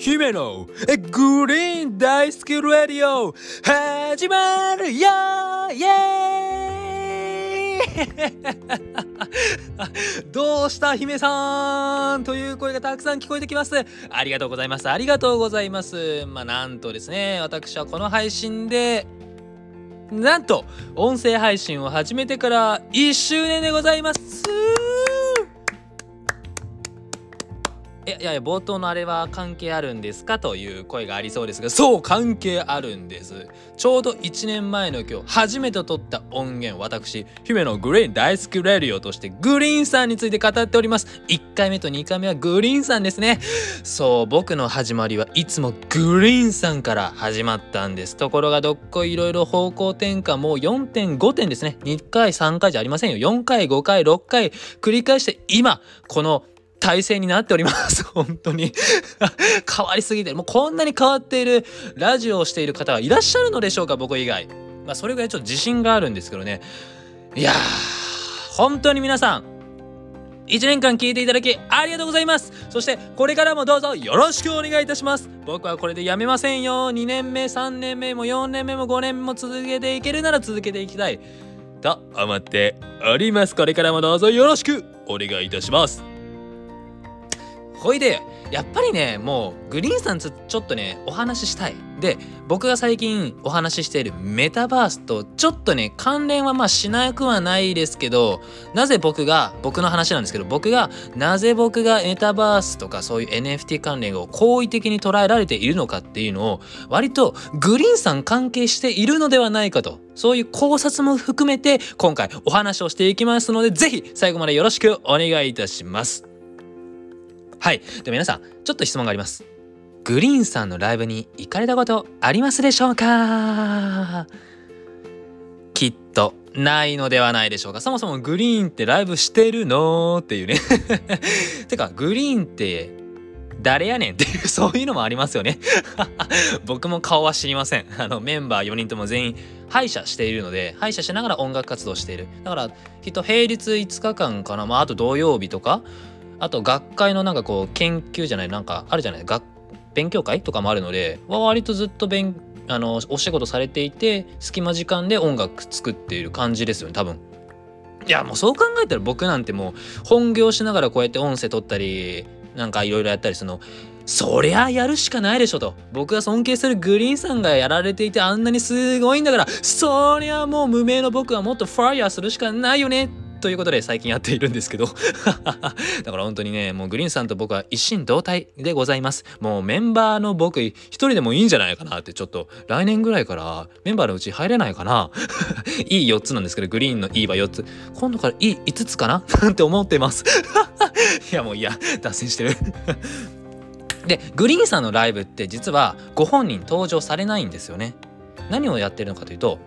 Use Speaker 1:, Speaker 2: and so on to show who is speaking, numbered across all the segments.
Speaker 1: 姫のグリーン大好きラディオ始まるよイエーイ！どうした姫さんという声がたくさん聞こえてきます。ありがとうございます。ありがとうございます。まあなんとですね私はこの配信でなんと音声配信を始めてから1周年でございます。いやいや冒頭のあれは関係あるんですかという声がありそうですがそう関係あるんです。ちょうど1年前の今日初めて撮った音源私姫のグリーン大好きレディオとしてグリーンさんについて語っております。1回目と2回目はグリーンさんですね。そう僕の始まりはいつもグリーンさんから始まったんです。ところがどっこいろいろ方向転換もう4.5点ですね。2回3回じゃありませんよ。4回5回6回繰り返して今この体制になっております。本当に 変わりすぎて。もうこんなに変わっているラジオをしている方はいらっしゃるのでしょうか僕以外。まあそれぐらいちょっと自信があるんですけどね。いやー、本当に皆さん、1年間聞いていただきありがとうございますそしてこれからもどうぞよろしくお願いいたします僕はこれでやめませんよ2年目3年目も4年目も5年目も続けていけるなら続けていきたいと思っておりますこれからもどうぞよろしくお願いいたしますほいでやっぱりねもうグリーンさんとちょっとねお話ししたいで僕が最近お話ししているメタバースとちょっとね関連はまあしなくはないですけどなぜ僕が僕の話なんですけど僕がなぜ僕がメタバースとかそういう NFT 関連を好意的に捉えられているのかっていうのを割とグリーンさん関係しているのではないかとそういう考察も含めて今回お話をしていきますのでぜひ最後までよろしくお願いいたします。はい。で、皆さん、ちょっと質問があります。グリーンさんのライブに行かれたことありますでしょうか？きっとないのではないでしょうか。そもそもグリーンってライブしてるの？っていうね てか、グリーンって誰やねん？っていうそういうのもありますよね 僕も顔は知りません。あのメンバー4人とも全員歯医者しているので歯医者しながら音楽活動している。だからきっと平日5日間かな、まあ、あと土曜日とかあと学会のなんかこう研究じゃないなんかあるじゃない学勉強会とかもあるので割とずっと勉あのお仕事されていて隙間時間で音楽作っている感じですよね多分。いやもうそう考えたら僕なんてもう本業しながらこうやって音声取ったりなんかいろいろやったりするのそりゃやるしかないでしょと僕が尊敬するグリーンさんがやられていてあんなにすごいんだからそりゃもう無名の僕はもっとファイヤーするしかないよねということで最近やっているんですけど。だから本当にねもうグリーンさんと僕は一心同体でございます。もうメンバーの僕一人でもいいんじゃないかなってちょっと来年ぐらいからメンバーのうち入れないかな。いい4つなんですけどグリーンの E は4つ。今度から E5 つかな？なんて思ってます。いやもういや脱線してる。でグリーンさんのライブって実はご本人登場されないんですよね。何をやってるのかというと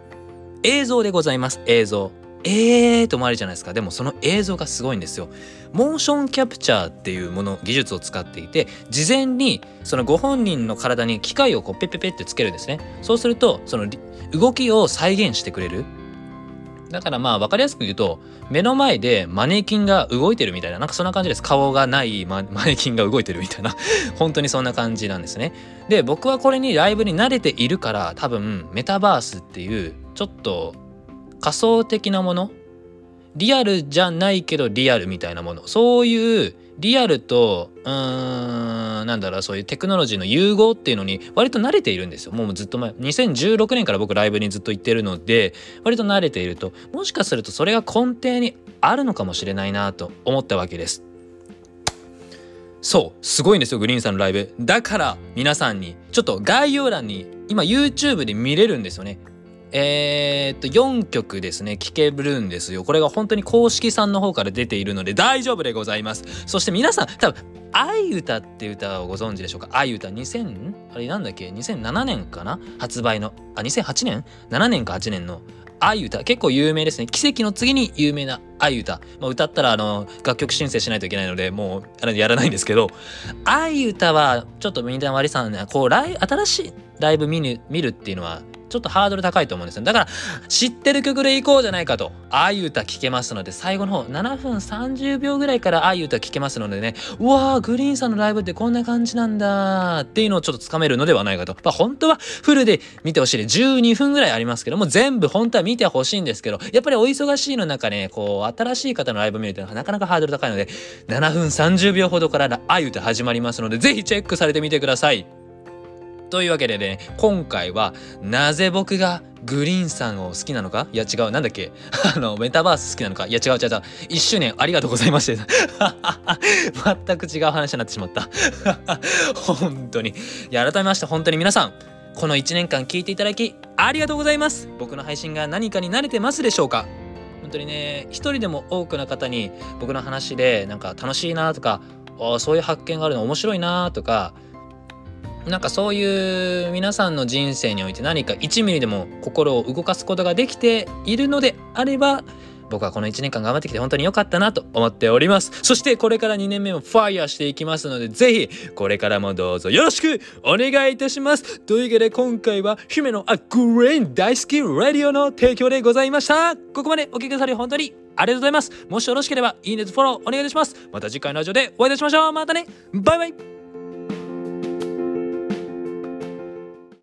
Speaker 1: 映像でございます。映像。えーと思われるじゃないですか。でもその映像がすごいんですよ。モーションキャプチャーっていうもの技術を使っていて事前にそのご本人の体に機械をこうペッペペってつけるんですね。そうするとその動きを再現してくれる。だからまあ分かりやすく言うと目の前でマネキンが動いてるみたいななんかそんな感じです。顔がないマネキンが動いてるみたいな。本当にそんな感じなんですね。で僕はこれにライブに慣れているから多分メタバースっていうちょっと仮想的なもの？リアルじゃないけどリアルみたいなもの。そういうリアルとうーんなんだろうそういうテクノロジーの融合っていうのに割と慣れているんですよ。もうずっと前2016年から僕ライブにずっと行ってるので割と慣れていると。もしかするとそれが根底にあるのかもしれないなと思ったわけです。そうすごいんですよグリーンさんのライブ。だから皆さんにちょっと概要欄に今 YouTube で見れるんですよね。えー、っと4曲ですね。聴けるんですよ。これが本当に公式さんの方から出ているので大丈夫でございます。そして皆さん多分「愛歌」って歌をご存知でしょうか？愛歌2000あれなんだっけ？2007年かな？発売のあ2008年 ?7 年か8年の愛歌。結構有名ですね。奇跡の次に有名な愛歌、まあ、歌ったらあの楽曲申請しないといけないのでもうあれやらないんですけど愛歌はちょっとみんな割りさんねこうライ新しいライブ見る見るっていうのはちょっとハードル高いと思うんですよ。だから知ってる曲でいこうじゃないかと。ああいう歌聴けますので最後の方7分30秒ぐらいからああいう歌聴けますのでね。うわーグリーンさんのライブってこんな感じなんだっていうのをちょっとつかめるのではないかと。まあ本当はフルで見てほしいで12分ぐらいありますけども全部本当は見てほしいんですけどやっぱりお忙しいの中ねこう新しい方のライブ見るっていうのはなかなかハードル高いので7分30秒ほどからああいう歌始まりますのでぜひチェックされてみてください。というわけでね今回はなぜ僕がグリーンさんを好きなのか？いや違う。なんだっけ？あのメタバース好きなのか？いや違う違う違う。1周年ありがとうございました 全く違う話になってしまった。本当に。いや改めまして本当に皆さんこの1年間聞いていただきありがとうございます。僕の配信が何かに慣れてますでしょうか？本当にね一人でも多くの方に僕の話でなんか楽しいなとかあそういう発見があるの面白いなとかなんかそういう皆さんの人生において何か1ミリでも心を動かすことができているのであれば僕はこの1年間頑張ってきて本当に良かったなと思っております。そしてこれから2年目もファイヤーしていきますのでぜひこれからもどうぞよろしくお願いいたします。というわけで今回は姫のアグレイン大好きラディオの提供でございました。ここまでお聞きくださり本当にありがとうございます。もしよろしければいいねとフォローお願いいたします。また次回のラジオでお会いいたしましょう。またね。バイバイ。